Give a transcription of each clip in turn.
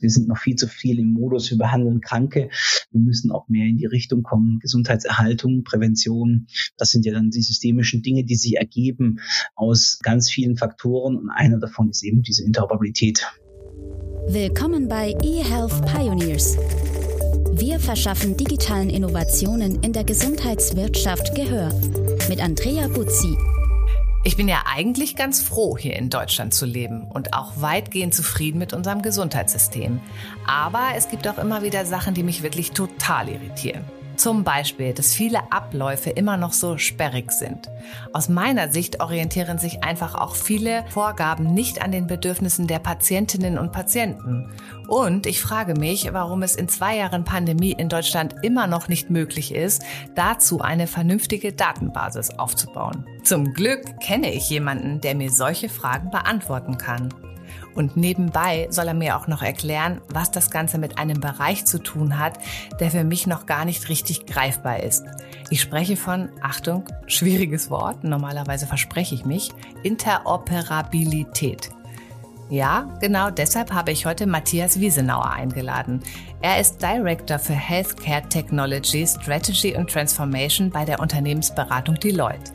Wir sind noch viel zu viel im Modus, wir behandeln Kranke. Wir müssen auch mehr in die Richtung kommen. Gesundheitserhaltung, Prävention, das sind ja dann die systemischen Dinge, die sich ergeben aus ganz vielen Faktoren. Und einer davon ist eben diese Interoperabilität. Willkommen bei eHealth Pioneers. Wir verschaffen digitalen Innovationen in der Gesundheitswirtschaft Gehör. Mit Andrea Buzzi. Ich bin ja eigentlich ganz froh, hier in Deutschland zu leben und auch weitgehend zufrieden mit unserem Gesundheitssystem. Aber es gibt auch immer wieder Sachen, die mich wirklich total irritieren. Zum Beispiel, dass viele Abläufe immer noch so sperrig sind. Aus meiner Sicht orientieren sich einfach auch viele Vorgaben nicht an den Bedürfnissen der Patientinnen und Patienten. Und ich frage mich, warum es in zwei Jahren Pandemie in Deutschland immer noch nicht möglich ist, dazu eine vernünftige Datenbasis aufzubauen. Zum Glück kenne ich jemanden, der mir solche Fragen beantworten kann. Und nebenbei soll er mir auch noch erklären, was das Ganze mit einem Bereich zu tun hat, der für mich noch gar nicht richtig greifbar ist. Ich spreche von, Achtung, schwieriges Wort, normalerweise verspreche ich mich, Interoperabilität. Ja, genau deshalb habe ich heute Matthias Wiesenauer eingeladen. Er ist Director für Healthcare Technology, Strategy und Transformation bei der Unternehmensberatung Deloitte.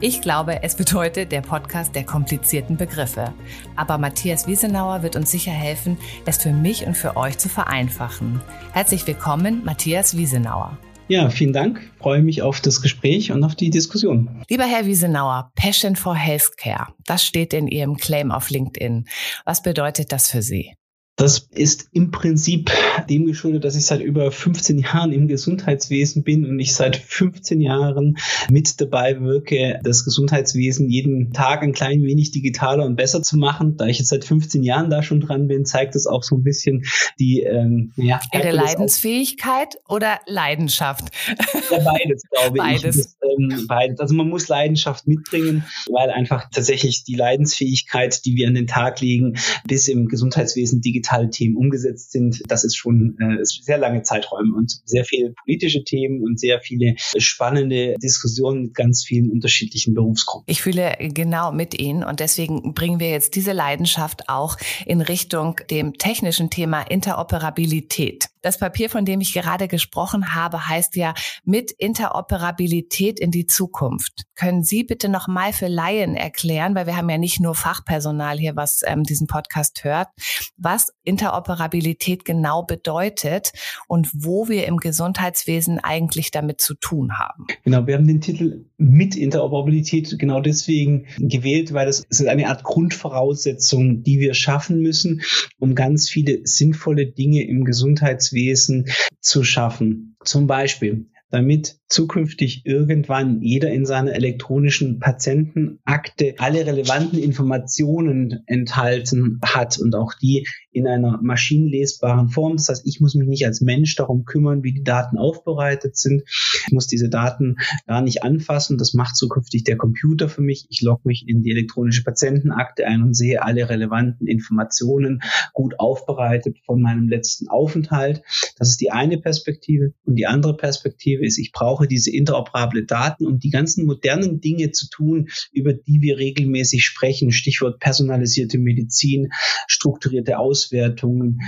Ich glaube, es heute der Podcast der komplizierten Begriffe. Aber Matthias Wiesenauer wird uns sicher helfen, es für mich und für euch zu vereinfachen. Herzlich willkommen, Matthias Wiesenauer. Ja, vielen Dank. Ich freue mich auf das Gespräch und auf die Diskussion. Lieber Herr Wiesenauer, Passion for Healthcare, das steht in Ihrem Claim auf LinkedIn. Was bedeutet das für Sie? Das ist im Prinzip dem geschuldet, dass ich seit über 15 Jahren im Gesundheitswesen bin und ich seit 15 Jahren mit dabei wirke, das Gesundheitswesen jeden Tag ein klein wenig digitaler und besser zu machen. Da ich jetzt seit 15 Jahren da schon dran bin, zeigt es auch so ein bisschen die ähm, ja, Ihre Leidensfähigkeit oder Leidenschaft? Ja, beides, glaube beides. ich. Das, ähm, beides. Also man muss Leidenschaft mitbringen, weil einfach tatsächlich die Leidensfähigkeit, die wir an den Tag legen, bis im Gesundheitswesen digital digitale Themen umgesetzt sind, das ist schon äh, sehr lange Zeiträume und sehr viele politische Themen und sehr viele spannende Diskussionen mit ganz vielen unterschiedlichen Berufsgruppen. Ich fühle genau mit Ihnen und deswegen bringen wir jetzt diese Leidenschaft auch in Richtung dem technischen Thema Interoperabilität. Das Papier, von dem ich gerade gesprochen habe, heißt ja mit Interoperabilität in die Zukunft. Können Sie bitte noch mal für Laien erklären, weil wir haben ja nicht nur Fachpersonal hier, was ähm, diesen Podcast hört, was Interoperabilität genau bedeutet und wo wir im Gesundheitswesen eigentlich damit zu tun haben. Genau, wir haben den Titel mit Interoperabilität genau deswegen gewählt, weil das ist eine Art Grundvoraussetzung, die wir schaffen müssen, um ganz viele sinnvolle Dinge im Gesundheitswesen zu schaffen. Zum Beispiel damit zukünftig irgendwann jeder in seiner elektronischen Patientenakte alle relevanten Informationen enthalten hat und auch die in einer maschinenlesbaren Form. Das heißt, ich muss mich nicht als Mensch darum kümmern, wie die Daten aufbereitet sind. Ich muss diese Daten gar nicht anfassen. Das macht zukünftig der Computer für mich. Ich logge mich in die elektronische Patientenakte ein und sehe alle relevanten Informationen gut aufbereitet von meinem letzten Aufenthalt. Das ist die eine Perspektive. Und die andere Perspektive ist, ich brauche diese interoperable Daten, um die ganzen modernen Dinge zu tun, über die wir regelmäßig sprechen. Stichwort personalisierte Medizin, strukturierte Aus Auswertungen,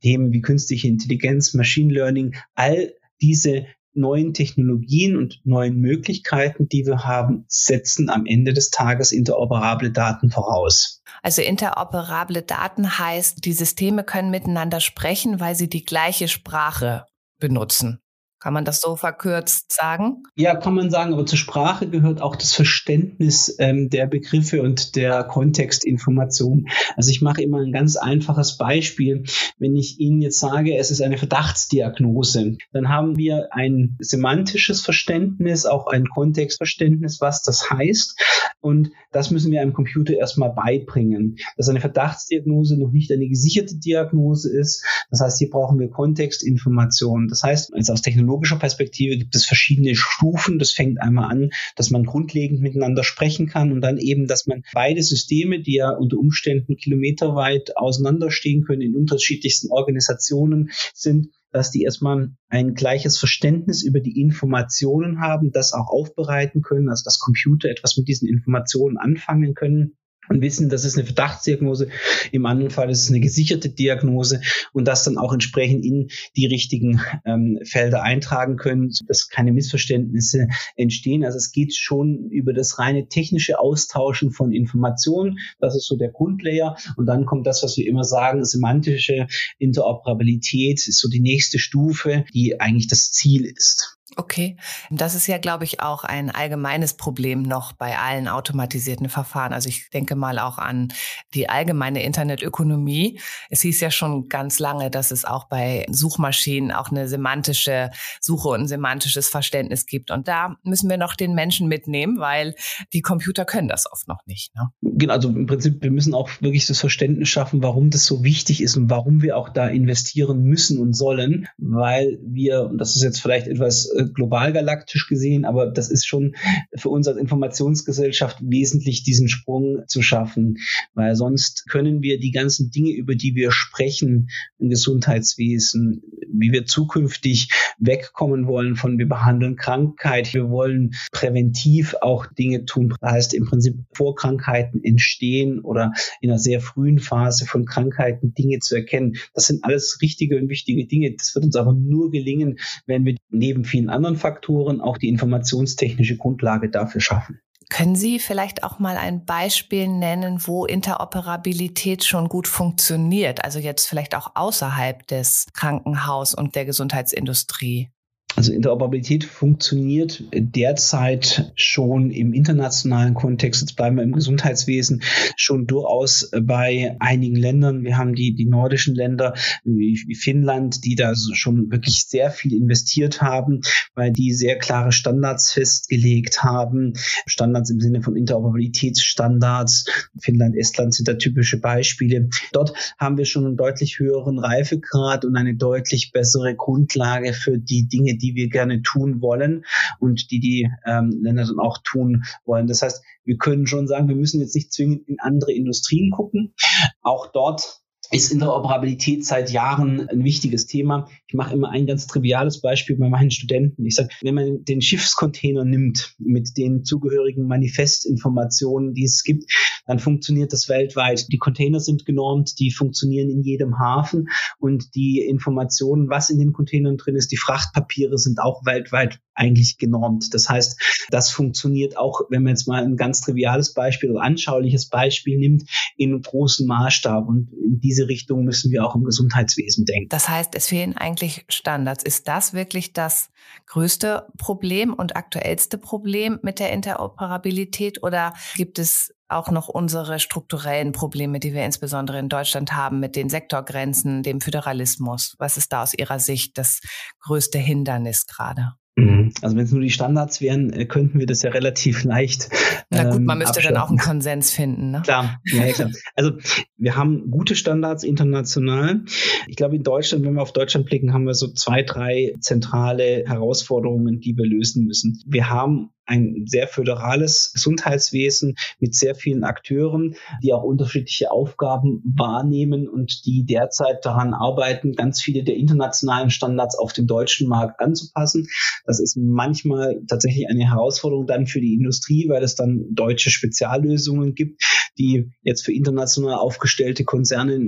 Themen wie künstliche Intelligenz, Machine Learning, all diese neuen Technologien und neuen Möglichkeiten, die wir haben, setzen am Ende des Tages interoperable Daten voraus. Also interoperable Daten heißt, die Systeme können miteinander sprechen, weil sie die gleiche Sprache benutzen. Kann man das so verkürzt sagen? Ja, kann man sagen, aber zur Sprache gehört auch das Verständnis ähm, der Begriffe und der Kontextinformation. Also ich mache immer ein ganz einfaches Beispiel. Wenn ich Ihnen jetzt sage, es ist eine Verdachtsdiagnose, dann haben wir ein semantisches Verständnis, auch ein Kontextverständnis, was das heißt. Und das müssen wir einem Computer erstmal beibringen, dass eine Verdachtsdiagnose noch nicht eine gesicherte Diagnose ist. Das heißt, hier brauchen wir Kontextinformationen. Das heißt, also aus Technologie technologischer Perspektive gibt es verschiedene Stufen. Das fängt einmal an, dass man grundlegend miteinander sprechen kann und dann eben, dass man beide Systeme, die ja unter Umständen kilometerweit auseinanderstehen können, in unterschiedlichsten Organisationen sind, dass die erstmal ein gleiches Verständnis über die Informationen haben, das auch aufbereiten können, also dass Computer etwas mit diesen Informationen anfangen können und wissen, das ist eine Verdachtsdiagnose, im anderen Fall ist es eine gesicherte Diagnose und das dann auch entsprechend in die richtigen ähm, Felder eintragen können, dass keine Missverständnisse entstehen. Also es geht schon über das reine technische Austauschen von Informationen. Das ist so der Grundlayer. Und dann kommt das, was wir immer sagen, semantische Interoperabilität ist so die nächste Stufe, die eigentlich das Ziel ist. Okay, das ist ja, glaube ich, auch ein allgemeines Problem noch bei allen automatisierten Verfahren. Also ich denke mal auch an die allgemeine Internetökonomie. Es hieß ja schon ganz lange, dass es auch bei Suchmaschinen auch eine semantische Suche und ein semantisches Verständnis gibt. Und da müssen wir noch den Menschen mitnehmen, weil die Computer können das oft noch nicht. Ne? Genau, also im Prinzip, wir müssen auch wirklich das Verständnis schaffen, warum das so wichtig ist und warum wir auch da investieren müssen und sollen, weil wir, und das ist jetzt vielleicht etwas global galaktisch gesehen, aber das ist schon für uns als Informationsgesellschaft wesentlich, diesen Sprung zu schaffen, weil sonst können wir die ganzen Dinge, über die wir sprechen im Gesundheitswesen, wie wir zukünftig wegkommen wollen von wir behandeln Krankheit, wir wollen präventiv auch Dinge tun, das heißt im Prinzip vor Krankheiten entstehen oder in einer sehr frühen Phase von Krankheiten Dinge zu erkennen. Das sind alles richtige und wichtige Dinge. Das wird uns aber nur gelingen, wenn wir neben vielen anderen Faktoren auch die informationstechnische Grundlage dafür schaffen. Können Sie vielleicht auch mal ein Beispiel nennen, wo Interoperabilität schon gut funktioniert? Also jetzt vielleicht auch außerhalb des Krankenhaus- und der Gesundheitsindustrie? Also Interoperabilität funktioniert derzeit schon im internationalen Kontext, jetzt bleiben wir im Gesundheitswesen, schon durchaus bei einigen Ländern. Wir haben die, die nordischen Länder wie, Finnland, die da schon wirklich sehr viel investiert haben, weil die sehr klare Standards festgelegt haben. Standards im Sinne von Interoperabilitätsstandards. Finnland, Estland sind da typische Beispiele. Dort haben wir schon einen deutlich höheren Reifegrad und eine deutlich bessere Grundlage für die Dinge, die die wir gerne tun wollen und die die ähm, Länder dann auch tun wollen. Das heißt, wir können schon sagen, wir müssen jetzt nicht zwingend in andere Industrien gucken. Auch dort ist Interoperabilität seit Jahren ein wichtiges Thema. Ich mache immer ein ganz triviales Beispiel bei meinen Studenten. Ich sage, wenn man den Schiffscontainer nimmt mit den zugehörigen Manifestinformationen, die es gibt, dann funktioniert das weltweit. Die Container sind genormt, die funktionieren in jedem Hafen und die Informationen, was in den Containern drin ist, die Frachtpapiere sind auch weltweit eigentlich genormt. Das heißt, das funktioniert auch, wenn man jetzt mal ein ganz triviales Beispiel oder anschauliches Beispiel nimmt, in einem großen Maßstab. Und in diese Richtung müssen wir auch im Gesundheitswesen denken. Das heißt, es fehlen eigentlich Standards. Ist das wirklich das größte Problem und aktuellste Problem mit der Interoperabilität oder gibt es auch noch unsere strukturellen Probleme, die wir insbesondere in Deutschland haben mit den Sektorgrenzen, dem Föderalismus? Was ist da aus Ihrer Sicht das größte Hindernis gerade? Mhm. Also wenn es nur die Standards wären, äh, könnten wir das ja relativ leicht. Na gut, man ähm, müsste dann auch einen Konsens finden. Ne? Klar, ja, klar. Also wir haben gute Standards international. Ich glaube, in Deutschland, wenn wir auf Deutschland blicken, haben wir so zwei, drei zentrale Herausforderungen, die wir lösen müssen. Wir haben ein sehr föderales Gesundheitswesen mit sehr vielen Akteuren, die auch unterschiedliche Aufgaben wahrnehmen und die derzeit daran arbeiten, ganz viele der internationalen Standards auf den deutschen Markt anzupassen. Das ist manchmal tatsächlich eine Herausforderung dann für die Industrie, weil es dann deutsche Speziallösungen gibt, die jetzt für international aufgestellte Konzerne,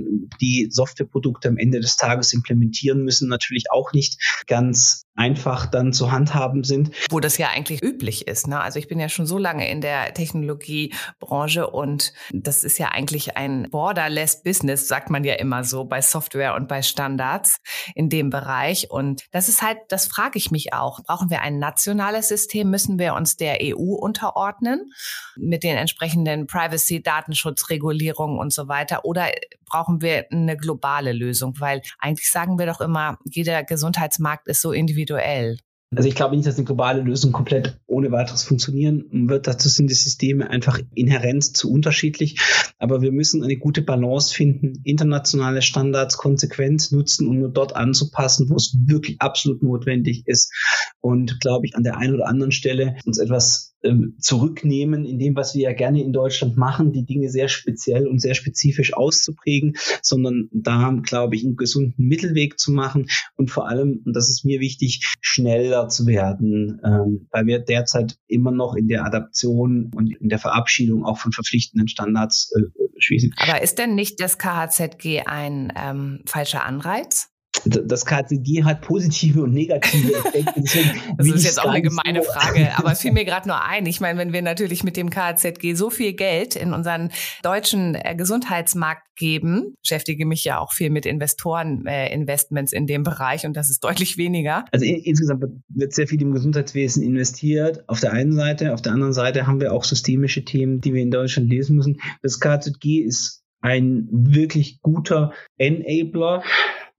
die Softwareprodukte am Ende des Tages implementieren müssen, natürlich auch nicht ganz einfach dann zu handhaben sind. Wo das ja eigentlich üblich ist. Ne? Also ich bin ja schon so lange in der Technologiebranche und das ist ja eigentlich ein borderless Business, sagt man ja immer so bei Software und bei Standards in dem Bereich. Und das ist halt, das frage ich mich auch. Brauchen wir ein nationales System? Müssen wir uns der EU unterordnen mit den entsprechenden Privacy, Datenschutzregulierungen und so weiter? Oder brauchen wir eine globale Lösung? Weil eigentlich sagen wir doch immer, jeder Gesundheitsmarkt ist so individuell. Also ich glaube nicht, dass eine globale Lösung komplett ohne weiteres funktionieren wird. Dazu sind die Systeme einfach inhärent zu unterschiedlich. Aber wir müssen eine gute Balance finden, internationale Standards konsequent nutzen und nur dort anzupassen, wo es wirklich absolut notwendig ist. Und glaube ich, an der einen oder anderen Stelle uns etwas zurücknehmen in dem, was wir ja gerne in Deutschland machen, die Dinge sehr speziell und sehr spezifisch auszuprägen, sondern da, glaube ich, einen gesunden Mittelweg zu machen und vor allem, und das ist mir wichtig, schneller zu werden, ähm, weil wir derzeit immer noch in der Adaption und in der Verabschiedung auch von verpflichtenden Standards äh, schließen. Aber ist denn nicht das KHZG ein ähm, falscher Anreiz? Das KCG hat positive und negative Effekte. das ist jetzt auch eine gemeine so Frage, aber es fiel mir gerade nur ein. Ich meine, wenn wir natürlich mit dem KZG so viel Geld in unseren deutschen äh, Gesundheitsmarkt geben, beschäftige mich ja auch viel mit Investoren-Investments äh, in dem Bereich und das ist deutlich weniger. Also in, insgesamt wird sehr viel im Gesundheitswesen investiert. Auf der einen Seite, auf der anderen Seite haben wir auch systemische Themen, die wir in Deutschland lesen müssen. Das KZG ist ein wirklich guter Enabler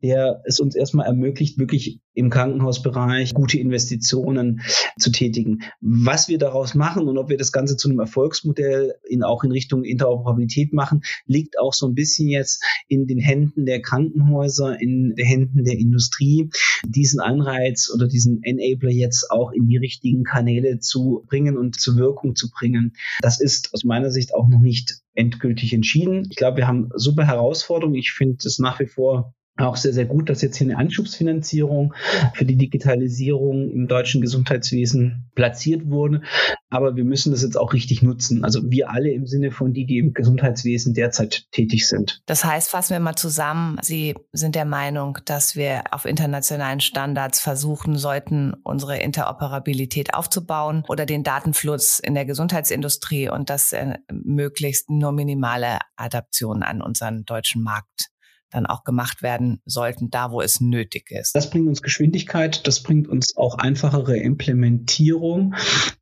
der es uns erstmal ermöglicht, wirklich im Krankenhausbereich gute Investitionen zu tätigen. Was wir daraus machen und ob wir das Ganze zu einem Erfolgsmodell in, auch in Richtung Interoperabilität machen, liegt auch so ein bisschen jetzt in den Händen der Krankenhäuser, in den Händen der Industrie, diesen Anreiz oder diesen Enabler jetzt auch in die richtigen Kanäle zu bringen und zur Wirkung zu bringen. Das ist aus meiner Sicht auch noch nicht endgültig entschieden. Ich glaube, wir haben super Herausforderungen. Ich finde es nach wie vor auch sehr, sehr gut, dass jetzt hier eine Anschubsfinanzierung für die Digitalisierung im deutschen Gesundheitswesen platziert wurde. Aber wir müssen das jetzt auch richtig nutzen. Also wir alle im Sinne von die, die im Gesundheitswesen derzeit tätig sind. Das heißt, fassen wir mal zusammen. Sie sind der Meinung, dass wir auf internationalen Standards versuchen sollten, unsere Interoperabilität aufzubauen oder den Datenfluss in der Gesundheitsindustrie und das äh, möglichst nur minimale Adaptionen an unseren deutschen Markt dann auch gemacht werden sollten, da wo es nötig ist. Das bringt uns Geschwindigkeit, das bringt uns auch einfachere Implementierung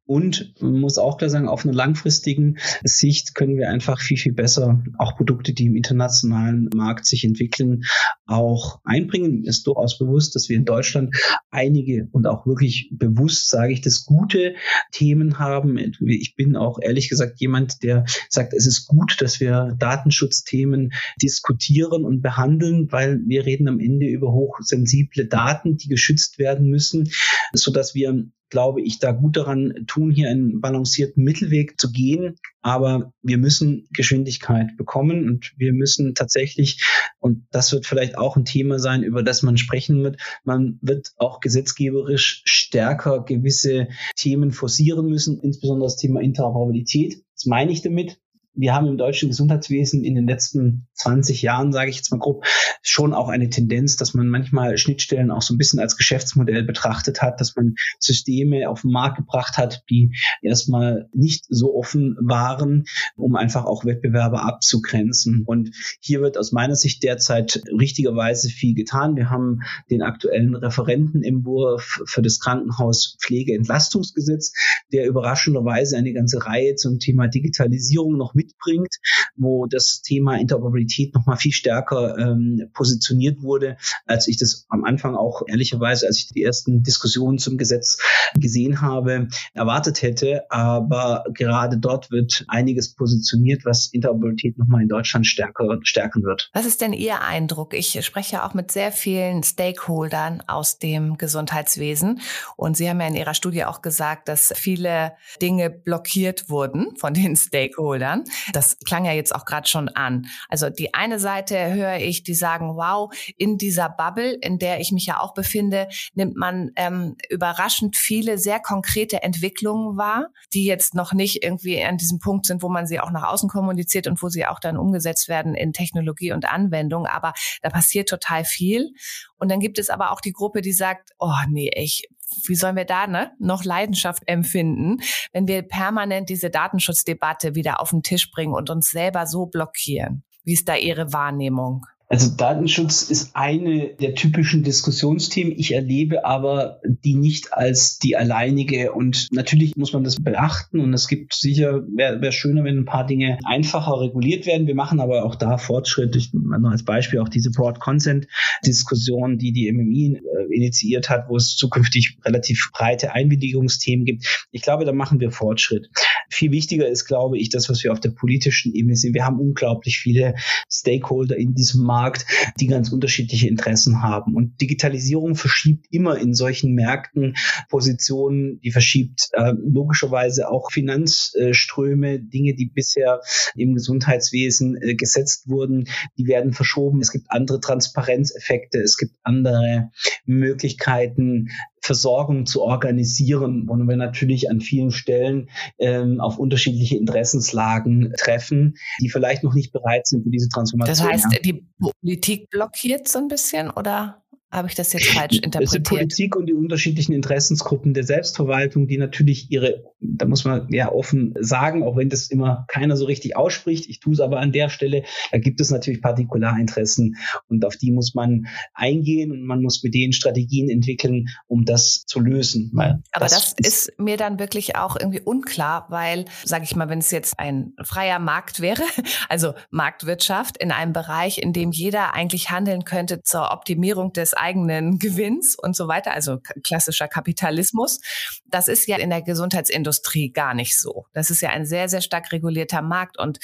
und muss auch klar sagen, auf einer langfristigen Sicht können wir einfach viel, viel besser auch Produkte, die im internationalen Markt sich entwickeln, auch einbringen. Ist durchaus bewusst, dass wir in Deutschland einige und auch wirklich bewusst, sage ich, das gute Themen haben. Ich bin auch ehrlich gesagt jemand, der sagt, es ist gut, dass wir Datenschutzthemen diskutieren und behandeln, weil wir reden am Ende über hochsensible Daten, die geschützt werden müssen, so dass wir glaube ich, da gut daran tun, hier einen balancierten Mittelweg zu gehen. Aber wir müssen Geschwindigkeit bekommen und wir müssen tatsächlich, und das wird vielleicht auch ein Thema sein, über das man sprechen wird, man wird auch gesetzgeberisch stärker gewisse Themen forcieren müssen, insbesondere das Thema Interoperabilität. Was meine ich damit? Wir haben im deutschen Gesundheitswesen in den letzten 20 Jahren, sage ich jetzt mal grob, schon auch eine Tendenz, dass man manchmal Schnittstellen auch so ein bisschen als Geschäftsmodell betrachtet hat, dass man Systeme auf den Markt gebracht hat, die erstmal nicht so offen waren, um einfach auch Wettbewerber abzugrenzen. Und hier wird aus meiner Sicht derzeit richtigerweise viel getan. Wir haben den aktuellen Referentenentwurf für das Krankenhauspflegeentlastungsgesetz, der überraschenderweise eine ganze Reihe zum Thema Digitalisierung noch mit mitbringt, wo das Thema Interoperabilität nochmal viel stärker ähm, positioniert wurde, als ich das am Anfang auch ehrlicherweise, als ich die ersten Diskussionen zum Gesetz gesehen habe, erwartet hätte. Aber gerade dort wird einiges positioniert, was Interoperabilität nochmal in Deutschland stärker stärken wird. Was ist denn Ihr Eindruck? Ich spreche auch mit sehr vielen Stakeholdern aus dem Gesundheitswesen und Sie haben ja in Ihrer Studie auch gesagt, dass viele Dinge blockiert wurden von den Stakeholdern. Das klang ja jetzt auch gerade schon an. Also die eine Seite höre ich, die sagen, wow, in dieser Bubble, in der ich mich ja auch befinde, nimmt man ähm, überraschend viele sehr konkrete Entwicklungen wahr, die jetzt noch nicht irgendwie an diesem Punkt sind, wo man sie auch nach außen kommuniziert und wo sie auch dann umgesetzt werden in Technologie und Anwendung. Aber da passiert total viel. Und dann gibt es aber auch die Gruppe, die sagt, oh nee, ich wie sollen wir da ne, noch Leidenschaft empfinden, wenn wir permanent diese Datenschutzdebatte wieder auf den Tisch bringen und uns selber so blockieren? Wie ist da Ihre Wahrnehmung? Also Datenschutz ist eine der typischen Diskussionsthemen. Ich erlebe aber die nicht als die alleinige. Und natürlich muss man das beachten. Und es gibt sicher, wäre wär schöner, wenn ein paar Dinge einfacher reguliert werden. Wir machen aber auch da Fortschritte. Ich nur als Beispiel auch diese Broad Consent Diskussion, die die MMI äh, initiiert hat, wo es zukünftig relativ breite Einwilligungsthemen gibt. Ich glaube, da machen wir Fortschritt. Viel wichtiger ist, glaube ich, das, was wir auf der politischen Ebene sehen. Wir haben unglaublich viele Stakeholder in diesem Markt Markt, die ganz unterschiedliche Interessen haben. Und Digitalisierung verschiebt immer in solchen Märkten Positionen, die verschiebt äh, logischerweise auch Finanzströme, Dinge, die bisher im Gesundheitswesen äh, gesetzt wurden, die werden verschoben. Es gibt andere Transparenzeffekte, es gibt andere Möglichkeiten, Versorgung zu organisieren, wo wir natürlich an vielen Stellen ähm, auf unterschiedliche Interessenslagen treffen, die vielleicht noch nicht bereit sind für diese Transformation. Das heißt, die Politik blockiert so ein bisschen oder? Habe ich das jetzt falsch interpretiert? Die Politik und die unterschiedlichen Interessensgruppen der Selbstverwaltung, die natürlich ihre, da muss man ja offen sagen, auch wenn das immer keiner so richtig ausspricht, ich tue es aber an der Stelle, da gibt es natürlich Partikularinteressen und auf die muss man eingehen und man muss mit denen Strategien entwickeln, um das zu lösen. aber das, das ist, ist mir dann wirklich auch irgendwie unklar, weil, sage ich mal, wenn es jetzt ein freier Markt wäre, also Marktwirtschaft in einem Bereich, in dem jeder eigentlich handeln könnte zur Optimierung des eigenen Gewinns und so weiter, also klassischer Kapitalismus. Das ist ja in der Gesundheitsindustrie gar nicht so. Das ist ja ein sehr, sehr stark regulierter Markt und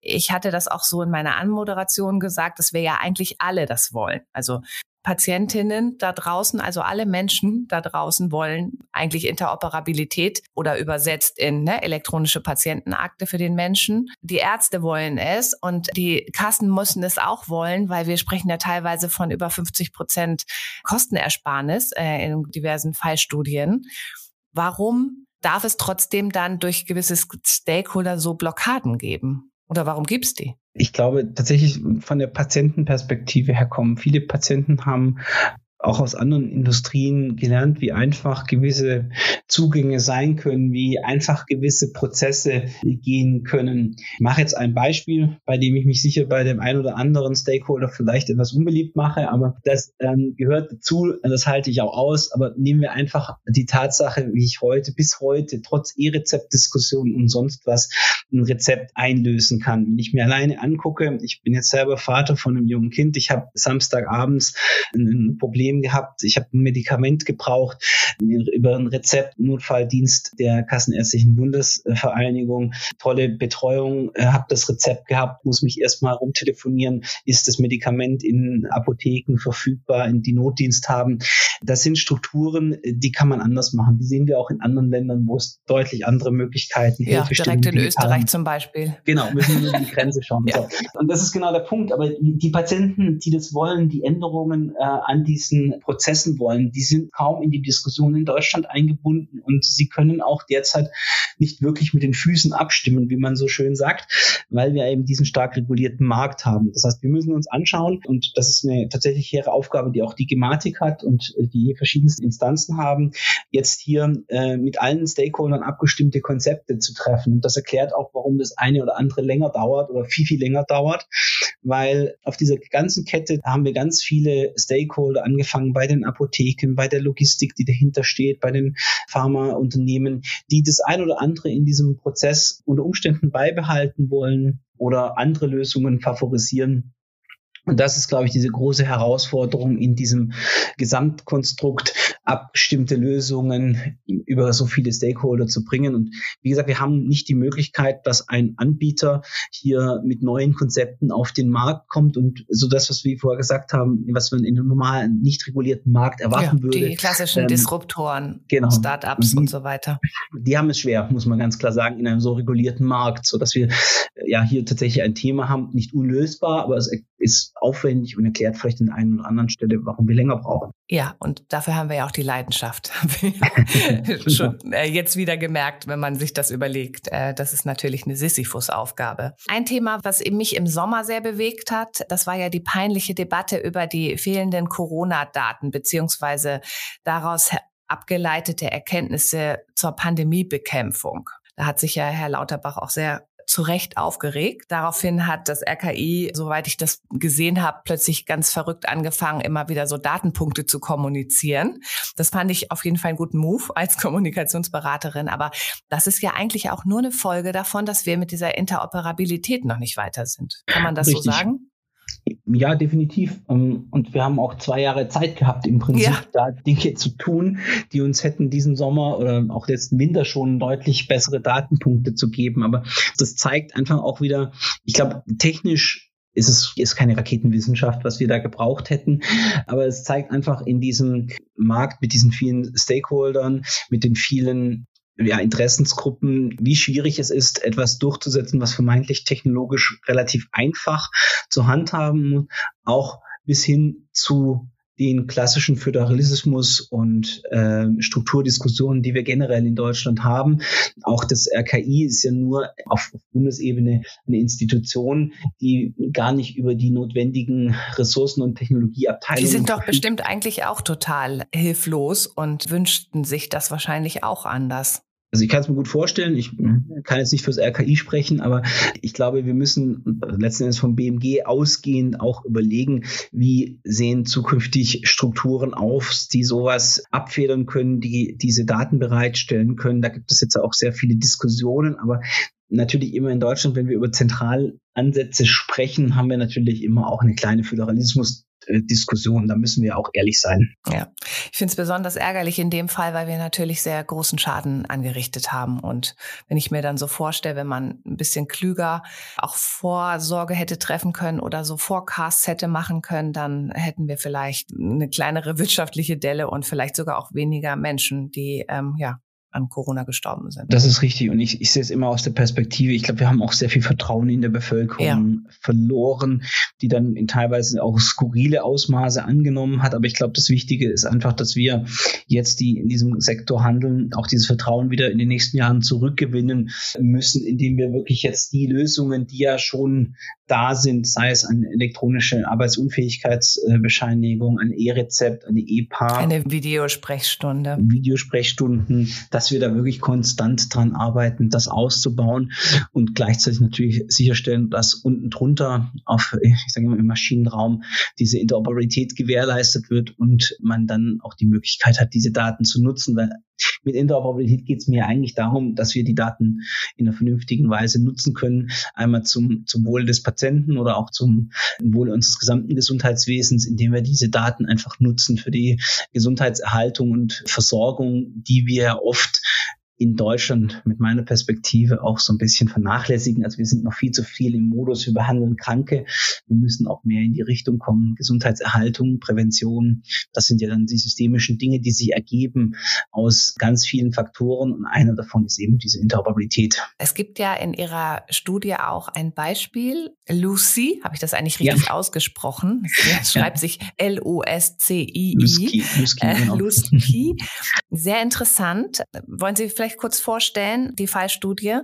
ich hatte das auch so in meiner Anmoderation gesagt, dass wir ja eigentlich alle das wollen. Also Patientinnen da draußen, also alle Menschen da draußen wollen eigentlich Interoperabilität oder übersetzt in ne, elektronische Patientenakte für den Menschen. Die Ärzte wollen es und die Kassen müssen es auch wollen, weil wir sprechen ja teilweise von über 50 Prozent Kostenersparnis äh, in diversen Fallstudien. Warum darf es trotzdem dann durch gewisse Stakeholder so Blockaden geben? Oder warum gibt's die? ich glaube tatsächlich von der Patientenperspektive her kommen. Viele Patienten haben auch aus anderen Industrien gelernt, wie einfach gewisse Zugänge sein können, wie einfach gewisse Prozesse gehen können. Ich mache jetzt ein Beispiel, bei dem ich mich sicher bei dem einen oder anderen Stakeholder vielleicht etwas unbeliebt mache, aber das ähm, gehört dazu, das halte ich auch aus. Aber nehmen wir einfach die Tatsache, wie ich heute bis heute trotz E-Rezept-Diskussionen und sonst was ein Rezept einlösen kann. Wenn ich mir alleine angucke, ich bin jetzt selber Vater von einem jungen Kind, ich habe Samstagabends ein Problem Problem gehabt, ich habe ein Medikament gebraucht, über ein Rezept, Notfalldienst der Kassenärztlichen Bundesvereinigung, tolle Betreuung, äh, habe das Rezept gehabt, muss mich erstmal rumtelefonieren, ist das Medikament in Apotheken verfügbar, in die Notdienst haben. Das sind Strukturen, die kann man anders machen. Die sehen wir auch in anderen Ländern, wo es deutlich andere Möglichkeiten Ja, direkt in Österreich zum Beispiel. Genau, müssen nur die Grenze schauen. ja. so. Und das ist genau der Punkt. Aber die Patienten, die das wollen, die Änderungen äh, an diesen Prozessen wollen, die sind kaum in die Diskussion in Deutschland eingebunden und sie können auch derzeit nicht wirklich mit den Füßen abstimmen, wie man so schön sagt, weil wir eben diesen stark regulierten Markt haben. Das heißt, wir müssen uns anschauen und das ist eine tatsächlich hehre Aufgabe, die auch die Gematik hat und die verschiedensten Instanzen haben, jetzt hier äh, mit allen Stakeholdern abgestimmte Konzepte zu treffen. Und das erklärt auch, warum das eine oder andere länger dauert oder viel, viel länger dauert, weil auf dieser ganzen Kette haben wir ganz viele Stakeholder angefangen, angefangen bei den Apotheken, bei der Logistik, die dahinter steht, bei den Pharmaunternehmen, die das ein oder andere in diesem Prozess unter Umständen beibehalten wollen oder andere Lösungen favorisieren. Und das ist, glaube ich, diese große Herausforderung in diesem Gesamtkonstrukt, abgestimmte Lösungen über so viele Stakeholder zu bringen. Und wie gesagt, wir haben nicht die Möglichkeit, dass ein Anbieter hier mit neuen Konzepten auf den Markt kommt und so das, was wir vorher gesagt haben, was man in einem normalen, nicht regulierten Markt erwarten ja, würde. Die klassischen ähm, Disruptoren, genau. Startups und, die, und so weiter. Die haben es schwer, muss man ganz klar sagen, in einem so regulierten Markt, so dass wir äh, ja hier tatsächlich ein Thema haben, nicht unlösbar, aber es ist aufwendig und erklärt vielleicht an einer oder anderen Stelle, warum wir länger brauchen. Ja, und dafür haben wir ja auch die Leidenschaft. Schon äh, jetzt wieder gemerkt, wenn man sich das überlegt. Äh, das ist natürlich eine Sisyphus-Aufgabe. Ein Thema, was mich im Sommer sehr bewegt hat, das war ja die peinliche Debatte über die fehlenden Corona-Daten beziehungsweise daraus abgeleitete Erkenntnisse zur Pandemiebekämpfung. Da hat sich ja Herr Lauterbach auch sehr zu Recht aufgeregt. Daraufhin hat das RKI, soweit ich das gesehen habe, plötzlich ganz verrückt angefangen, immer wieder so Datenpunkte zu kommunizieren. Das fand ich auf jeden Fall einen guten Move als Kommunikationsberaterin. Aber das ist ja eigentlich auch nur eine Folge davon, dass wir mit dieser Interoperabilität noch nicht weiter sind. Kann man das Richtig. so sagen? Ja, definitiv. Ähm, und wir haben auch zwei Jahre Zeit gehabt, im Prinzip ja. da Dinge zu tun, die uns hätten diesen Sommer oder auch letzten Winter schon deutlich bessere Datenpunkte zu geben. Aber das zeigt einfach auch wieder, ich glaube, technisch ist es ist keine Raketenwissenschaft, was wir da gebraucht hätten. Aber es zeigt einfach in diesem Markt mit diesen vielen Stakeholdern, mit den vielen ja, Interessensgruppen, wie schwierig es ist, etwas durchzusetzen, was vermeintlich technologisch relativ einfach zu handhaben, auch bis hin zu den klassischen Föderalismus und äh, Strukturdiskussionen, die wir generell in Deutschland haben. Auch das RKI ist ja nur auf Bundesebene eine Institution, die gar nicht über die notwendigen Ressourcen und Technologieabteilungen. Die sind doch bestimmt eigentlich auch total hilflos und wünschten sich das wahrscheinlich auch anders. Also ich kann es mir gut vorstellen, ich kann jetzt nicht fürs RKI sprechen, aber ich glaube, wir müssen letzten Endes vom BMG ausgehend auch überlegen, wie sehen zukünftig Strukturen auf, die sowas abfedern können, die diese Daten bereitstellen können. Da gibt es jetzt auch sehr viele Diskussionen, aber natürlich immer in Deutschland, wenn wir über Zentralansätze sprechen, haben wir natürlich immer auch eine kleine Föderalismus Diskussion. Da müssen wir auch ehrlich sein. Ja, ich finde es besonders ärgerlich in dem Fall, weil wir natürlich sehr großen Schaden angerichtet haben. Und wenn ich mir dann so vorstelle, wenn man ein bisschen klüger auch Vorsorge hätte treffen können oder so Forecasts hätte machen können, dann hätten wir vielleicht eine kleinere wirtschaftliche Delle und vielleicht sogar auch weniger Menschen, die ähm, ja an Corona gestorben sind. Das ist richtig. Und ich, ich sehe es immer aus der Perspektive. Ich glaube, wir haben auch sehr viel Vertrauen in der Bevölkerung ja. verloren, die dann in teilweise auch skurrile Ausmaße angenommen hat. Aber ich glaube, das Wichtige ist einfach, dass wir jetzt, die in diesem Sektor handeln, auch dieses Vertrauen wieder in den nächsten Jahren zurückgewinnen müssen, indem wir wirklich jetzt die Lösungen, die ja schon da sind, sei es eine elektronische Arbeitsunfähigkeitsbescheinigung, ein E-Rezept, eine E-Paar. Eine Videosprechstunde. Videosprechstunden, dass wir da wirklich konstant dran arbeiten, das auszubauen und gleichzeitig natürlich sicherstellen, dass unten drunter auf, ich sage mal, im Maschinenraum diese Interoperabilität gewährleistet wird und man dann auch die Möglichkeit hat, diese Daten zu nutzen, weil mit Interoperabilität geht es mir eigentlich darum, dass wir die Daten in einer vernünftigen Weise nutzen können. Einmal zum, zum Wohle des Patienten oder auch zum Wohle unseres gesamten Gesundheitswesens, indem wir diese Daten einfach nutzen für die Gesundheitserhaltung und Versorgung, die wir oft in Deutschland mit meiner Perspektive auch so ein bisschen vernachlässigen. Also wir sind noch viel zu viel im Modus, wir behandeln Kranke. Wir müssen auch mehr in die Richtung kommen. Gesundheitserhaltung, Prävention, das sind ja dann die systemischen Dinge, die sich ergeben aus ganz vielen Faktoren. Und einer davon ist eben diese Interoperabilität. Es gibt ja in Ihrer Studie auch ein Beispiel. Lucy, habe ich das eigentlich richtig ja. ausgesprochen? Es schreibt ja. sich L-U-S-C-I-I. Lusky, Lusky, äh, genau. Lusky. Sehr interessant. Wollen Sie vielleicht kurz vorstellen, die Fallstudie.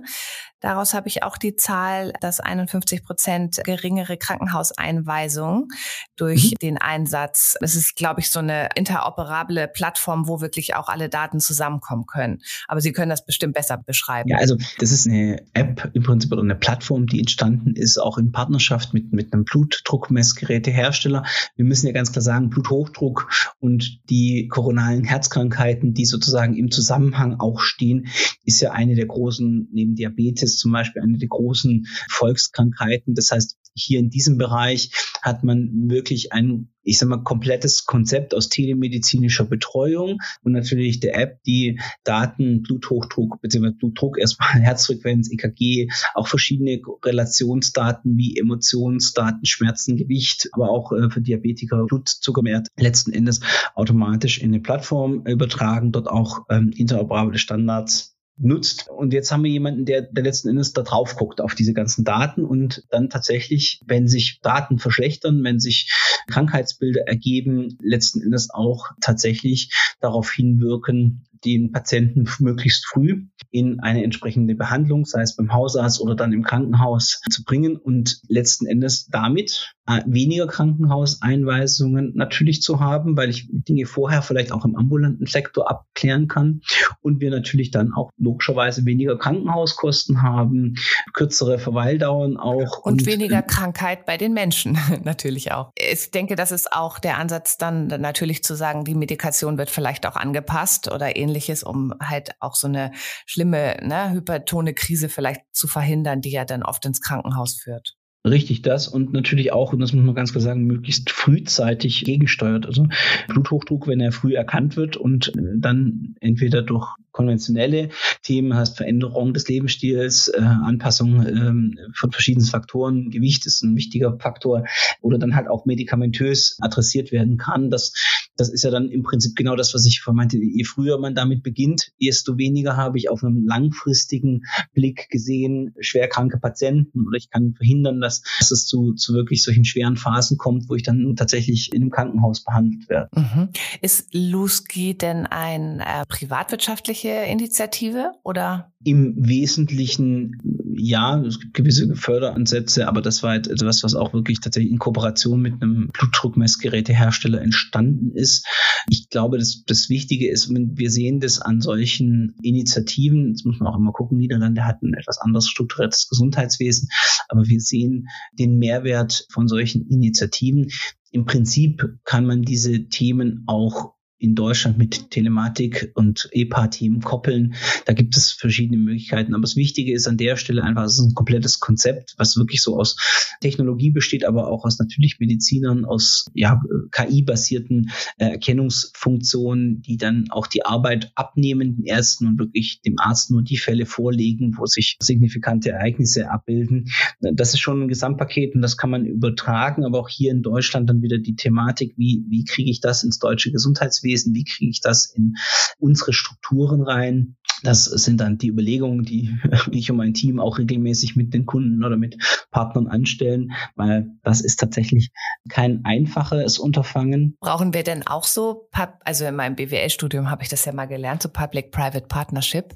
Daraus habe ich auch die Zahl, dass 51 Prozent geringere Krankenhauseinweisungen durch mhm. den Einsatz. Es ist, glaube ich, so eine interoperable Plattform, wo wirklich auch alle Daten zusammenkommen können. Aber Sie können das bestimmt besser beschreiben. Ja, also das ist eine App im Prinzip oder eine Plattform, die entstanden ist, auch in Partnerschaft mit, mit einem Blutdruckmessgerätehersteller. Wir müssen ja ganz klar sagen, Bluthochdruck und die koronalen Herzkrankheiten, die sozusagen im Zusammenhang auch stehen, ist ja eine der großen, neben Diabetes, ist zum Beispiel eine der großen Volkskrankheiten. Das heißt, hier in diesem Bereich hat man wirklich ein, ich sag mal, komplettes Konzept aus telemedizinischer Betreuung und natürlich der App, die Daten, Bluthochdruck bzw. Blutdruck, erstmal Herzfrequenz, EKG, auch verschiedene Relationsdaten wie Emotionsdaten, Schmerzen, Gewicht, aber auch äh, für Diabetiker Blutzuckerwert letzten Endes automatisch in eine Plattform übertragen, dort auch ähm, interoperable Standards nutzt. Und jetzt haben wir jemanden, der, der letzten Endes da drauf guckt auf diese ganzen Daten und dann tatsächlich, wenn sich Daten verschlechtern, wenn sich Krankheitsbilder ergeben, letzten Endes auch tatsächlich darauf hinwirken, den Patienten möglichst früh in eine entsprechende Behandlung, sei es beim Hausarzt oder dann im Krankenhaus, zu bringen und letzten Endes damit weniger Krankenhauseinweisungen natürlich zu haben, weil ich Dinge vorher vielleicht auch im ambulanten Sektor abklären kann und wir natürlich dann auch logischerweise weniger Krankenhauskosten haben, kürzere Verweildauern auch. Und, und weniger äh, Krankheit bei den Menschen natürlich auch. Ich denke, das ist auch der Ansatz dann natürlich zu sagen, die Medikation wird vielleicht auch angepasst oder ähnliches, um halt auch so eine schlimme ne, hypertone Krise vielleicht zu verhindern, die ja dann oft ins Krankenhaus führt. Richtig das und natürlich auch, und das muss man ganz klar sagen, möglichst frühzeitig gegensteuert. Also Bluthochdruck, wenn er früh erkannt wird und dann entweder durch konventionelle Themen hast, Veränderung des Lebensstils, äh, Anpassung ähm, von verschiedenen Faktoren, Gewicht ist ein wichtiger Faktor oder dann halt auch medikamentös adressiert werden kann. Das, das ist ja dann im Prinzip genau das, was ich vermeinte. Je früher man damit beginnt, desto weniger habe ich auf einem langfristigen Blick gesehen schwerkranke Patienten oder ich kann verhindern, dass, dass es zu, zu wirklich solchen schweren Phasen kommt, wo ich dann tatsächlich in einem Krankenhaus behandelt werde. Mhm. Ist Luski denn ein äh, privatwirtschaftlicher öffentliche Initiative oder? Im Wesentlichen ja, es gibt gewisse Förderansätze, aber das war etwas, was auch wirklich tatsächlich in Kooperation mit einem Blutdruckmessgerätehersteller entstanden ist. Ich glaube, das, das Wichtige ist, wir sehen das an solchen Initiativen, jetzt muss man auch immer gucken, Niederlande hat ein etwas anders strukturiertes Gesundheitswesen, aber wir sehen den Mehrwert von solchen Initiativen. Im Prinzip kann man diese Themen auch in Deutschland mit Telematik und EPA-Team koppeln. Da gibt es verschiedene Möglichkeiten. Aber das Wichtige ist an der Stelle einfach, es ist ein komplettes Konzept, was wirklich so aus Technologie besteht, aber auch aus natürlich Medizinern, aus ja, KI-basierten äh, Erkennungsfunktionen, die dann auch die Arbeit abnehmen, den Ärzten und wirklich dem Arzt nur die Fälle vorlegen, wo sich signifikante Ereignisse abbilden. Das ist schon ein Gesamtpaket und das kann man übertragen, aber auch hier in Deutschland dann wieder die Thematik, wie, wie kriege ich das ins deutsche Gesundheitswesen Rechnungswesen, wie kriege ich das in unsere Strukturen rein. Das sind dann die Überlegungen, die ich und mein Team auch regelmäßig mit den Kunden oder mit Partnern anstellen, weil das ist tatsächlich kein einfaches Unterfangen. Brauchen wir denn auch so, also in meinem BWL-Studium habe ich das ja mal gelernt, so Public-Private Partnership.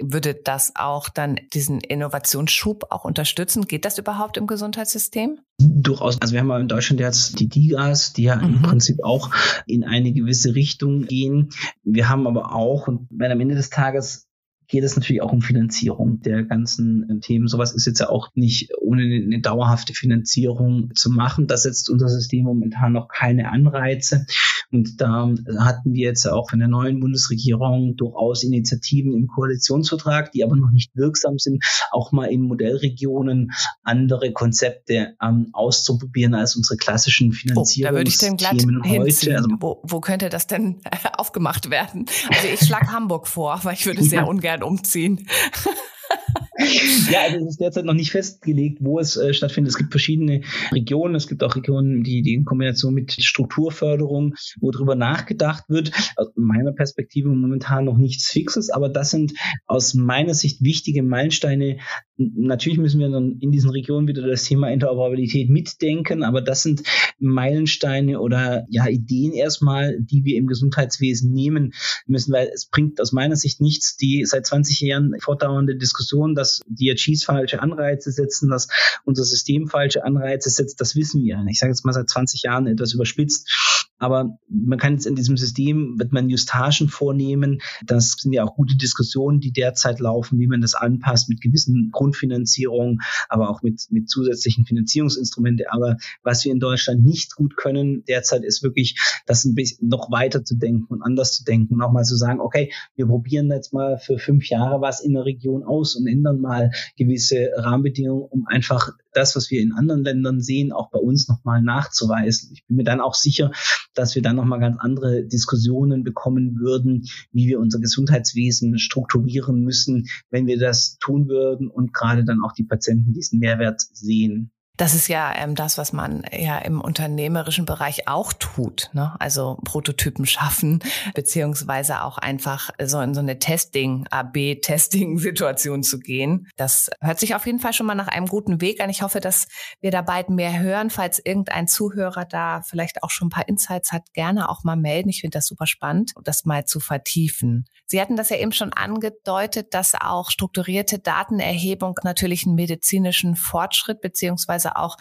Würde das auch dann diesen Innovationsschub auch unterstützen? Geht das überhaupt im Gesundheitssystem? Durchaus. Also wir haben ja in Deutschland jetzt die DIGAs, die ja mhm. im Prinzip auch in eine gewisse Richtung gehen. Wir haben aber auch, und wenn am Ende des Tages geht es natürlich auch um Finanzierung der ganzen äh, Themen. Sowas ist jetzt ja auch nicht ohne eine dauerhafte Finanzierung zu machen. Das setzt unser System momentan noch keine Anreize. Und da hatten wir jetzt auch von der neuen Bundesregierung durchaus Initiativen im Koalitionsvertrag, die aber noch nicht wirksam sind, auch mal in Modellregionen andere Konzepte ähm, auszuprobieren als unsere klassischen Finanzierungsthemen oh, da würde ich denn glatt heute. Also, wo, wo könnte das denn aufgemacht werden? Also ich schlage Hamburg vor, weil ich würde sehr ungern gern umziehen. ja, also es ist derzeit noch nicht festgelegt, wo es äh, stattfindet. Es gibt verschiedene Regionen. Es gibt auch Regionen, die, die in Kombination mit Strukturförderung, wo darüber nachgedacht wird. Aus meiner Perspektive momentan noch nichts Fixes, aber das sind aus meiner Sicht wichtige Meilensteine. Natürlich müssen wir in diesen Regionen wieder das Thema Interoperabilität mitdenken, aber das sind Meilensteine oder ja Ideen erstmal, die wir im Gesundheitswesen nehmen müssen, weil es bringt aus meiner Sicht nichts, die seit 20 Jahren fortdauernde Diskussion, dass DRGs falsche Anreize setzen, dass unser System falsche Anreize setzt, das wissen wir. Ich sage jetzt mal seit 20 Jahren etwas überspitzt. Aber man kann jetzt in diesem System, wird man Justagen vornehmen. Das sind ja auch gute Diskussionen, die derzeit laufen, wie man das anpasst mit gewissen Grundfinanzierungen, aber auch mit, mit zusätzlichen Finanzierungsinstrumenten. Aber was wir in Deutschland nicht gut können derzeit ist wirklich, das ein bisschen noch weiter zu denken und anders zu denken und auch mal zu sagen, okay, wir probieren jetzt mal für fünf Jahre was in der Region aus und ändern mal gewisse Rahmenbedingungen, um einfach das, was wir in anderen Ländern sehen, auch bei uns nochmal nachzuweisen. Ich bin mir dann auch sicher, dass wir dann nochmal ganz andere Diskussionen bekommen würden, wie wir unser Gesundheitswesen strukturieren müssen, wenn wir das tun würden und gerade dann auch die Patienten diesen Mehrwert sehen. Das ist ja ähm, das, was man ja im unternehmerischen Bereich auch tut. Ne? Also Prototypen schaffen, beziehungsweise auch einfach so in so eine Testing, AB-Testing-Situation zu gehen. Das hört sich auf jeden Fall schon mal nach einem guten Weg an. Ich hoffe, dass wir da bald mehr hören. Falls irgendein Zuhörer da vielleicht auch schon ein paar Insights hat, gerne auch mal melden. Ich finde das super spannend, das mal zu vertiefen. Sie hatten das ja eben schon angedeutet, dass auch strukturierte Datenerhebung natürlich einen medizinischen Fortschritt beziehungsweise beziehungsweise auch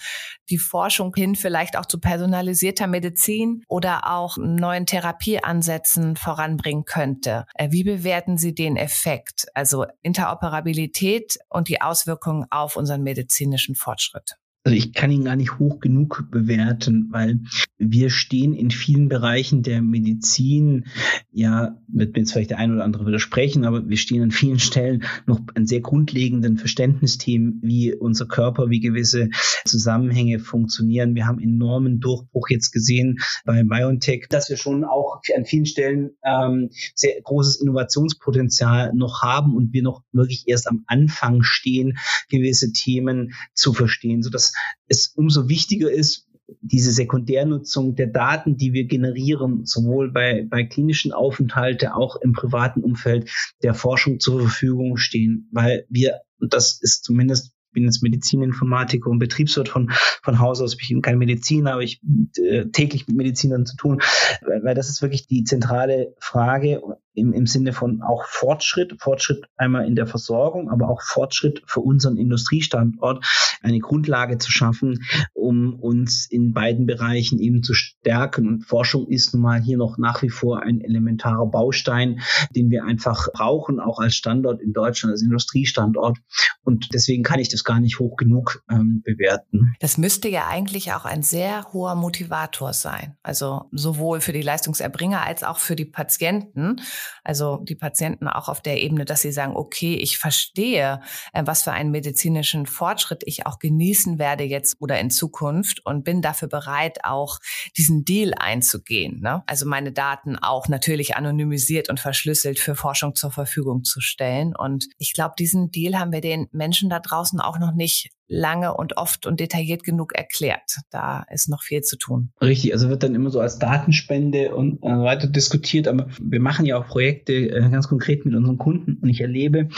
die Forschung hin vielleicht auch zu personalisierter Medizin oder auch neuen Therapieansätzen voranbringen könnte. Äh, wie bewerten Sie den Effekt, also Interoperabilität und die Auswirkungen auf unseren medizinischen Fortschritt? Also ich kann ihn gar nicht hoch genug bewerten, weil wir stehen in vielen Bereichen der Medizin, ja, wird mir jetzt vielleicht der ein oder andere widersprechen, aber wir stehen an vielen Stellen noch an sehr grundlegenden Verständnisthemen, wie unser Körper, wie gewisse Zusammenhänge funktionieren. Wir haben enormen Durchbruch jetzt gesehen bei BioNTech, dass wir schon auch an vielen Stellen ähm, sehr großes Innovationspotenzial noch haben und wir noch wirklich erst am Anfang stehen, gewisse Themen zu verstehen, sodass es umso wichtiger ist, diese Sekundärnutzung der Daten, die wir generieren, sowohl bei, bei klinischen Aufenthalte, auch im privaten Umfeld der Forschung zur Verfügung stehen, weil wir, und das ist zumindest bin jetzt Medizininformatiker und Betriebswirt von, von Haus aus. Ich bin kein Mediziner, aber ich äh, täglich mit Medizinern zu tun, weil, weil das ist wirklich die zentrale Frage im, im Sinne von auch Fortschritt, Fortschritt einmal in der Versorgung, aber auch Fortschritt für unseren Industriestandort, eine Grundlage zu schaffen, um uns in beiden Bereichen eben zu stärken. Und Forschung ist nun mal hier noch nach wie vor ein elementarer Baustein, den wir einfach brauchen, auch als Standort in Deutschland, als Industriestandort. Und deswegen kann ich das gar nicht hoch genug ähm, bewerten. Das müsste ja eigentlich auch ein sehr hoher Motivator sein. Also sowohl für die Leistungserbringer als auch für die Patienten. Also die Patienten auch auf der Ebene, dass sie sagen, okay, ich verstehe, äh, was für einen medizinischen Fortschritt ich auch genießen werde jetzt oder in Zukunft und bin dafür bereit, auch diesen Deal einzugehen. Ne? Also meine Daten auch natürlich anonymisiert und verschlüsselt für Forschung zur Verfügung zu stellen. Und ich glaube, diesen Deal haben wir den Menschen da draußen auch noch nicht lange und oft und detailliert genug erklärt. Da ist noch viel zu tun. Richtig, also wird dann immer so als Datenspende und äh, weiter diskutiert, aber wir machen ja auch Projekte äh, ganz konkret mit unseren Kunden und ich erlebe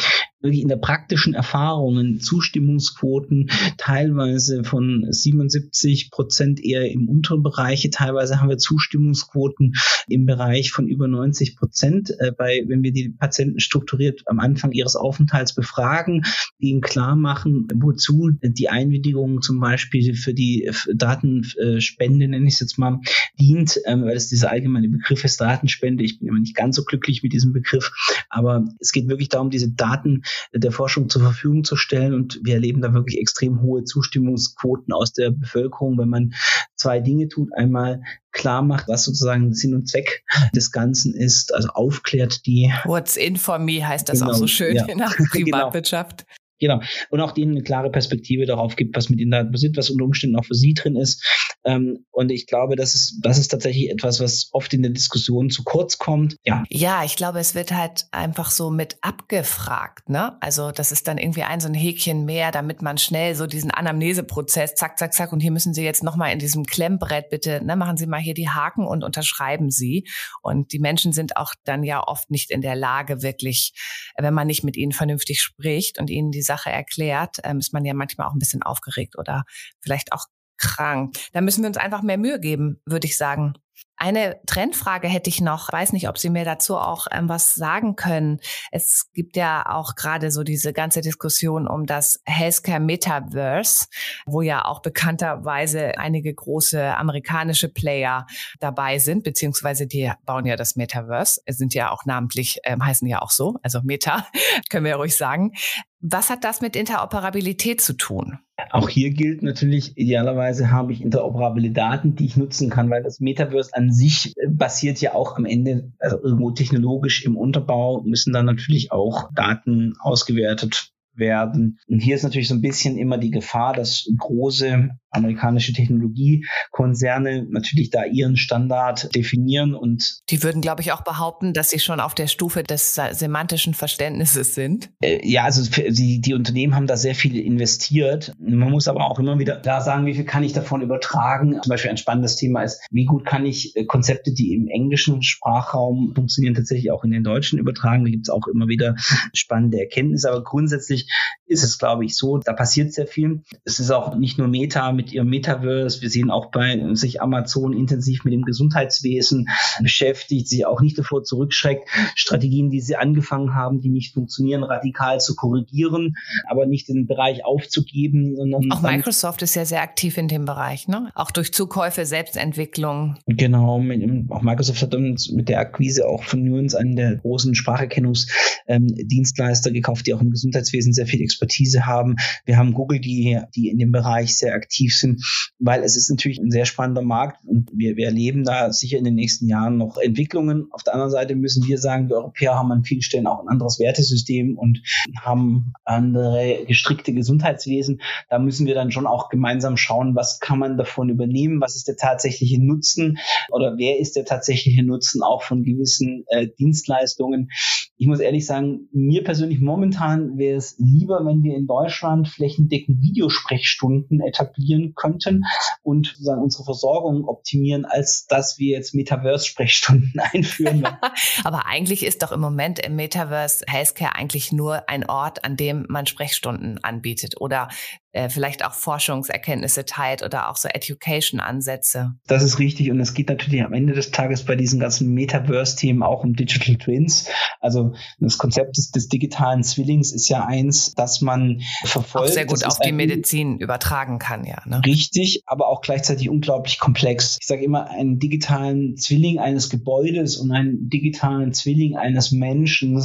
wirklich in der praktischen Erfahrungen Zustimmungsquoten teilweise von 77 Prozent eher im unteren Bereich, teilweise haben wir Zustimmungsquoten im Bereich von über 90 Prozent, äh, bei, wenn wir die Patienten strukturiert am Anfang ihres Aufenthalts befragen, ihnen klar machen, wozu die Einwilligung zum Beispiel für die Datenspende, nenne ich es jetzt mal, dient, ähm, weil es dieser allgemeine Begriff ist, Datenspende. Ich bin immer nicht ganz so glücklich mit diesem Begriff, aber es geht wirklich darum, diese Daten der Forschung zur Verfügung zu stellen und wir erleben da wirklich extrem hohe Zustimmungsquoten aus der Bevölkerung, wenn man zwei Dinge tut. Einmal klar macht, was sozusagen Sinn und Zweck des Ganzen ist, also aufklärt die. What's in for me heißt das genau, auch so schön ja. in der genau. Privatwirtschaft. Genau. Und auch denen eine klare Perspektive darauf gibt, was mit ihnen da passiert, was unter Umständen auch für sie drin ist. Ähm, und ich glaube, das ist, das ist tatsächlich etwas, was oft in der Diskussion zu kurz kommt. Ja. Ja, ich glaube, es wird halt einfach so mit abgefragt, ne? Also, das ist dann irgendwie ein so ein Häkchen mehr, damit man schnell so diesen Anamneseprozess, zack, zack, zack, und hier müssen Sie jetzt nochmal in diesem Klemmbrett bitte, ne, machen Sie mal hier die Haken und unterschreiben Sie. Und die Menschen sind auch dann ja oft nicht in der Lage, wirklich, wenn man nicht mit ihnen vernünftig spricht und ihnen die Sache erklärt, ähm, ist man ja manchmal auch ein bisschen aufgeregt oder vielleicht auch krank. Da müssen wir uns einfach mehr Mühe geben, würde ich sagen. Eine Trendfrage hätte ich noch. Weiß nicht, ob Sie mir dazu auch ähm, was sagen können. Es gibt ja auch gerade so diese ganze Diskussion um das Healthcare Metaverse, wo ja auch bekannterweise einige große amerikanische Player dabei sind, beziehungsweise die bauen ja das Metaverse, Es sind ja auch namentlich, ähm, heißen ja auch so, also Meta, können wir ja ruhig sagen. Was hat das mit Interoperabilität zu tun? Auch hier gilt natürlich, idealerweise habe ich interoperable Daten, die ich nutzen kann, weil das Metaverse an sich äh, basiert ja auch am Ende, also irgendwo technologisch im Unterbau, müssen dann natürlich auch Daten ausgewertet werden. Und hier ist natürlich so ein bisschen immer die Gefahr, dass große amerikanische Technologiekonzerne natürlich da ihren Standard definieren und die würden, glaube ich, auch behaupten, dass sie schon auf der Stufe des semantischen Verständnisses sind. Äh, ja, also die, die Unternehmen haben da sehr viel investiert. Man muss aber auch immer wieder da sagen, wie viel kann ich davon übertragen. Zum Beispiel ein spannendes Thema ist, wie gut kann ich äh, Konzepte, die im englischen Sprachraum funktionieren, tatsächlich auch in den deutschen übertragen. Da gibt es auch immer wieder spannende Erkenntnisse. Aber grundsätzlich ist es, glaube ich, so, da passiert sehr viel. Es ist auch nicht nur Meta mit ihrem Metaverse. Wir sehen auch bei sich Amazon intensiv mit dem Gesundheitswesen beschäftigt, sich auch nicht davor zurückschreckt, Strategien, die sie angefangen haben, die nicht funktionieren, radikal zu korrigieren, aber nicht den Bereich aufzugeben, sondern auch Microsoft ist ja sehr aktiv in dem Bereich, ne? Auch durch Zukäufe, Selbstentwicklung. Genau, auch Microsoft hat uns mit der Akquise auch von Nuance einen der großen Spracherkennungsdienstleister gekauft, die auch im Gesundheitswesen sehr viel Expertise haben. Wir haben Google, die, die in dem Bereich sehr aktiv sind, weil es ist natürlich ein sehr spannender Markt und wir, wir erleben da sicher in den nächsten Jahren noch Entwicklungen. Auf der anderen Seite müssen wir sagen, wir Europäer haben an vielen Stellen auch ein anderes Wertesystem und haben andere gestrickte Gesundheitswesen. Da müssen wir dann schon auch gemeinsam schauen, was kann man davon übernehmen, was ist der tatsächliche Nutzen oder wer ist der tatsächliche Nutzen auch von gewissen äh, Dienstleistungen. Ich muss ehrlich sagen, mir persönlich momentan wäre es lieber, wenn wir in Deutschland flächendeckend Videosprechstunden etablieren könnten und sozusagen unsere Versorgung optimieren, als dass wir jetzt Metaverse-Sprechstunden einführen. Aber eigentlich ist doch im Moment im Metaverse Healthcare eigentlich nur ein Ort, an dem man Sprechstunden anbietet oder äh, vielleicht auch Forschungserkenntnisse teilt oder auch so Education-Ansätze. Das ist richtig und es geht natürlich am Ende des Tages bei diesen ganzen Metaverse-Themen auch um Digital Twins. Also das Konzept des, des digitalen Zwillings ist ja eins, dass man verfolgt. Auch sehr gut auf die Medizin übertragen kann, ja. Ne? Richtig, aber auch gleichzeitig unglaublich komplex. Ich sage immer, einen digitalen Zwilling eines Gebäudes und einen digitalen Zwilling eines Menschen,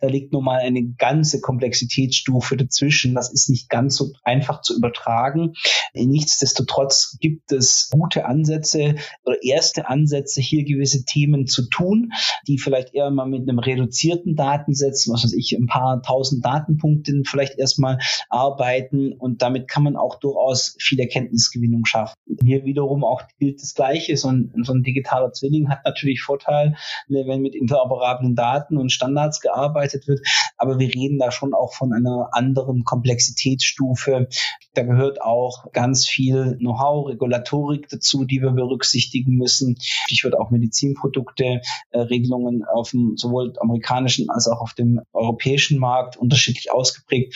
da liegt nun mal eine ganze Komplexitätsstufe dazwischen. Das ist nicht ganz so einfach einfach zu übertragen. Nichtsdestotrotz gibt es gute Ansätze oder erste Ansätze, hier gewisse Themen zu tun, die vielleicht eher mal mit einem reduzierten Datensatz, was weiß ich, ein paar tausend Datenpunkten vielleicht erstmal arbeiten und damit kann man auch durchaus viel Erkenntnisgewinnung schaffen. Hier wiederum auch gilt das Gleiche. So ein, so ein digitaler Zwilling hat natürlich Vorteil, wenn mit interoperablen Daten und Standards gearbeitet wird. Aber wir reden da schon auch von einer anderen Komplexitätsstufe, da gehört auch ganz viel Know-how, Regulatorik dazu, die wir berücksichtigen müssen. Ich würde auch Medizinprodukte, äh, Regelungen auf dem sowohl amerikanischen als auch auf dem europäischen Markt unterschiedlich ausgeprägt.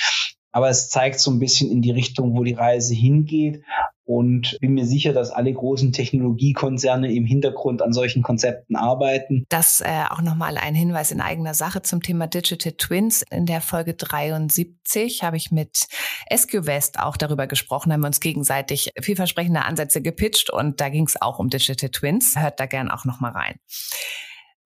Aber es zeigt so ein bisschen in die Richtung, wo die Reise hingeht und bin mir sicher, dass alle großen Technologiekonzerne im Hintergrund an solchen Konzepten arbeiten. Das äh, auch nochmal ein Hinweis in eigener Sache zum Thema Digital Twins. In der Folge 73 habe ich mit SQVest auch darüber gesprochen, haben wir uns gegenseitig vielversprechende Ansätze gepitcht und da ging es auch um Digital Twins. Hört da gern auch nochmal rein.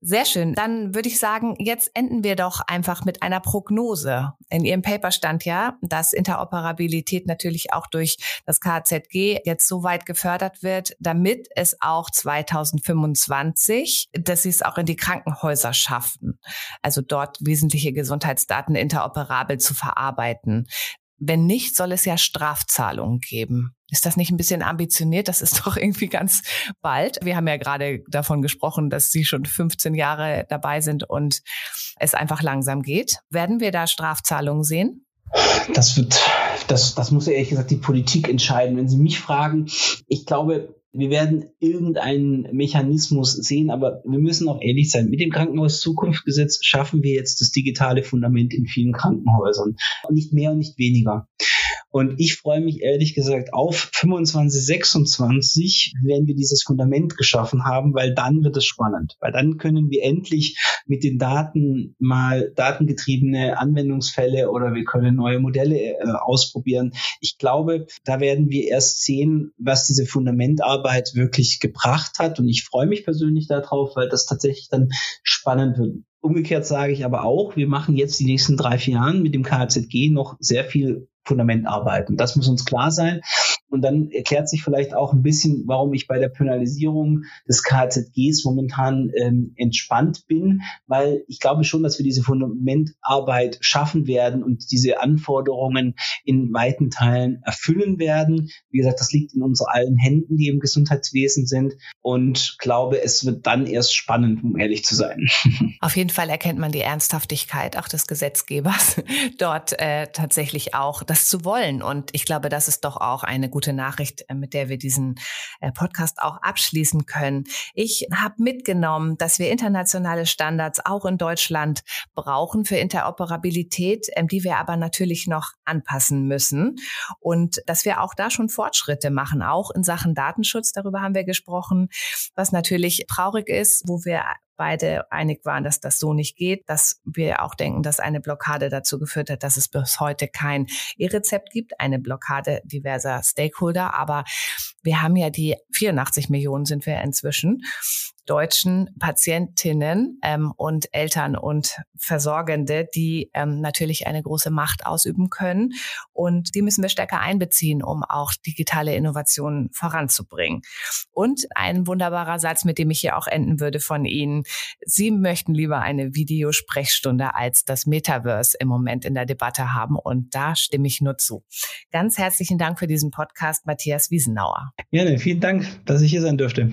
Sehr schön. Dann würde ich sagen, jetzt enden wir doch einfach mit einer Prognose. In Ihrem Paper stand ja, dass Interoperabilität natürlich auch durch das KZG jetzt so weit gefördert wird, damit es auch 2025, dass sie es auch in die Krankenhäuser schaffen. Also dort wesentliche Gesundheitsdaten interoperabel zu verarbeiten. Wenn nicht, soll es ja Strafzahlungen geben. Ist das nicht ein bisschen ambitioniert? Das ist doch irgendwie ganz bald. Wir haben ja gerade davon gesprochen, dass Sie schon 15 Jahre dabei sind und es einfach langsam geht. Werden wir da Strafzahlungen sehen? Das wird, das, das muss ehrlich gesagt die Politik entscheiden. Wenn Sie mich fragen, ich glaube, wir werden irgendeinen Mechanismus sehen, aber wir müssen auch ehrlich sein. Mit dem Krankenhaus-Zukunftsgesetz schaffen wir jetzt das digitale Fundament in vielen Krankenhäusern. Nicht mehr und nicht weniger. Und ich freue mich ehrlich gesagt auf 25, 26, wenn wir dieses Fundament geschaffen haben, weil dann wird es spannend. Weil dann können wir endlich mit den Daten mal datengetriebene Anwendungsfälle oder wir können neue Modelle äh, ausprobieren. Ich glaube, da werden wir erst sehen, was diese Fundamentarbeit wirklich gebracht hat. Und ich freue mich persönlich darauf, weil das tatsächlich dann spannend wird. Umgekehrt sage ich aber auch, wir machen jetzt die nächsten drei, vier Jahren mit dem KZG noch sehr viel Fundament arbeiten. Das muss uns klar sein. Und dann erklärt sich vielleicht auch ein bisschen, warum ich bei der Penalisierung des KZGs momentan ähm, entspannt bin, weil ich glaube schon, dass wir diese Fundamentarbeit schaffen werden und diese Anforderungen in weiten Teilen erfüllen werden. Wie gesagt, das liegt in unseren allen Händen, die im Gesundheitswesen sind und glaube, es wird dann erst spannend, um ehrlich zu sein. Auf jeden Fall erkennt man die Ernsthaftigkeit auch des Gesetzgebers, dort äh, tatsächlich auch das zu wollen. Und ich glaube, das ist doch auch eine gute Nachricht, äh, mit der wir diesen äh, Podcast auch abschließen können. Ich habe mitgenommen, dass wir internationale Standards auch in Deutschland brauchen für Interoperabilität, ähm, die wir aber natürlich noch anpassen müssen. Und dass wir auch da schon Fortschritte machen, auch in Sachen Datenschutz. Darüber haben wir gesprochen, was natürlich traurig ist, wo wir beide einig waren, dass das so nicht geht, dass wir auch denken, dass eine Blockade dazu geführt hat, dass es bis heute kein E-Rezept gibt, eine Blockade diverser Stakeholder. Aber wir haben ja die 84 Millionen sind wir inzwischen. Deutschen Patientinnen ähm, und Eltern und Versorgende, die ähm, natürlich eine große Macht ausüben können. Und die müssen wir stärker einbeziehen, um auch digitale Innovationen voranzubringen. Und ein wunderbarer Satz, mit dem ich hier auch enden würde von Ihnen. Sie möchten lieber eine Videosprechstunde als das Metaverse im Moment in der Debatte haben. Und da stimme ich nur zu. Ganz herzlichen Dank für diesen Podcast, Matthias Wiesenauer. Gerne, vielen Dank, dass ich hier sein durfte.